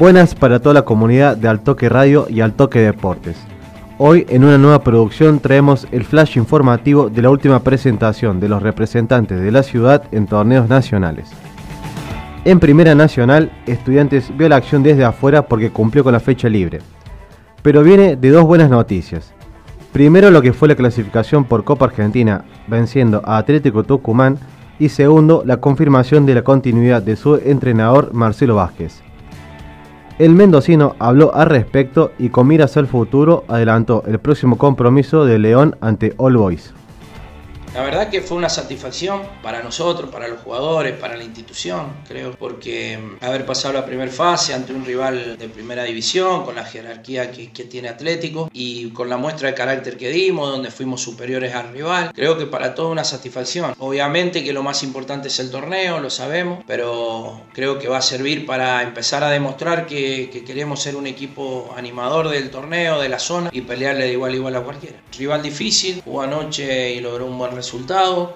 Buenas para toda la comunidad de Altoque Radio y Altoque Deportes. Hoy en una nueva producción traemos el flash informativo de la última presentación de los representantes de la ciudad en torneos nacionales. En Primera Nacional, Estudiantes vio la acción desde afuera porque cumplió con la fecha libre. Pero viene de dos buenas noticias. Primero lo que fue la clasificación por Copa Argentina, venciendo a Atlético Tucumán, y segundo la confirmación de la continuidad de su entrenador Marcelo Vázquez. El mendocino habló al respecto y con miras al futuro adelantó el próximo compromiso de León ante All Boys. La verdad que fue una satisfacción para nosotros, para los jugadores, para la institución, creo, porque mm, haber pasado la primera fase ante un rival de primera división, con la jerarquía que, tiene Atlético y con la muestra de carácter que dimos, donde fuimos superiores al rival, creo que para todo una satisfacción. Obviamente que lo más importante es el torneo, lo sabemos, pero creo que va a servir para empezar a demostrar que, que queremos ser un equipo animador del torneo, de la zona y pelearle de igual a igual a cualquiera. Rival difícil, jugó anoche y logró un buen resultado.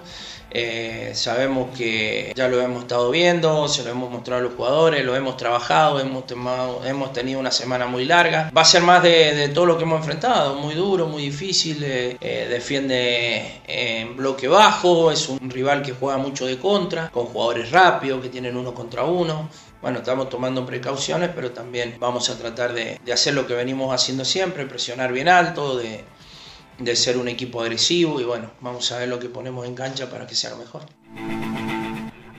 Eh, sabemos que ya lo hemos estado viendo, se lo hemos mostrado a los jugadores, lo hemos trabajado, hemos, hemos tenido una semana muy larga. Va a ser más de, todo lo que hemos enfrentado, muy duro, muy difícil, eh, eh, defiende en bloque bajo, es un rival que juega mucho de contra, con jugadores rápidos que tienen uno contra uno. Bueno, estamos tomando precauciones, pero también vamos a tratar de, de hacer lo que venimos haciendo siempre, presionar bien alto, de, de ser un equipo agresivo y bueno, vamos a ver lo que ponemos en cancha para que sea lo mejor.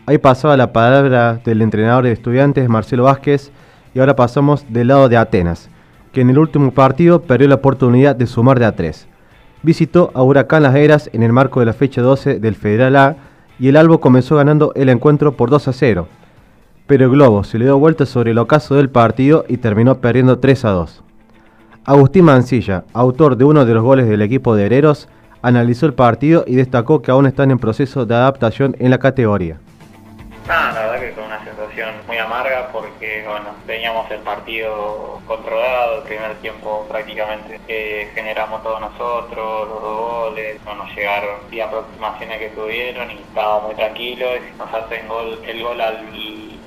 Ahí pasaba la palabra del entrenador de estudiantes Marcelo Vázquez y ahora pasamos del lado de Atenas, que en el último partido perdió la oportunidad de sumar de a 3. Visitó a Huracán Las Heras en el marco de la fecha 12 del Federal A y el Albo comenzó ganando el encuentro por 2 a 0. Pero el Globo se le dio vuelta sobre el ocaso del partido y terminó perdiendo 3 a 2. Agustín Mancilla, autor de uno de los goles del equipo de Hereros, analizó el partido y destacó que aún están en proceso de adaptación en la categoría. Porque bueno, teníamos el partido controlado, el primer tiempo prácticamente generamos todos nosotros, los dos goles, no nos llegaron y aproximaciones que tuvieron y estábamos muy tranquilos, nos hacen gol, el gol al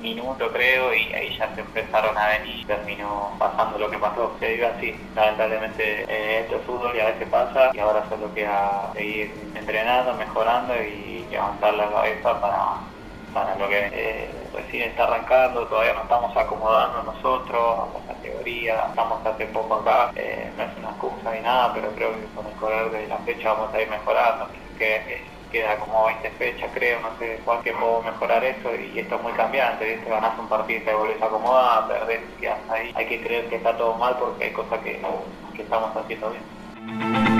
minuto creo y ahí ya se empezaron a venir y terminó pasando lo que pasó. Se dio así, lamentablemente eh, esto es fútbol y a veces pasa y ahora solo queda seguir entrenando, mejorando y levantar la cabeza para, para lo que eh, recién está arrancando, todavía no estamos acomodando nosotros, a categoría, estamos hace poco acá, eh, no es una excusa ni nada, pero creo que con el correr de la fecha vamos a ir mejorando, que queda como 20 fechas, creo, no sé cuál que puedo mejorar eso y esto es muy cambiante, ¿viste? ganás un partido y te volvés a acomodar, perdés, quedas ahí. Hay que creer que está todo mal porque hay cosas que, que estamos haciendo bien.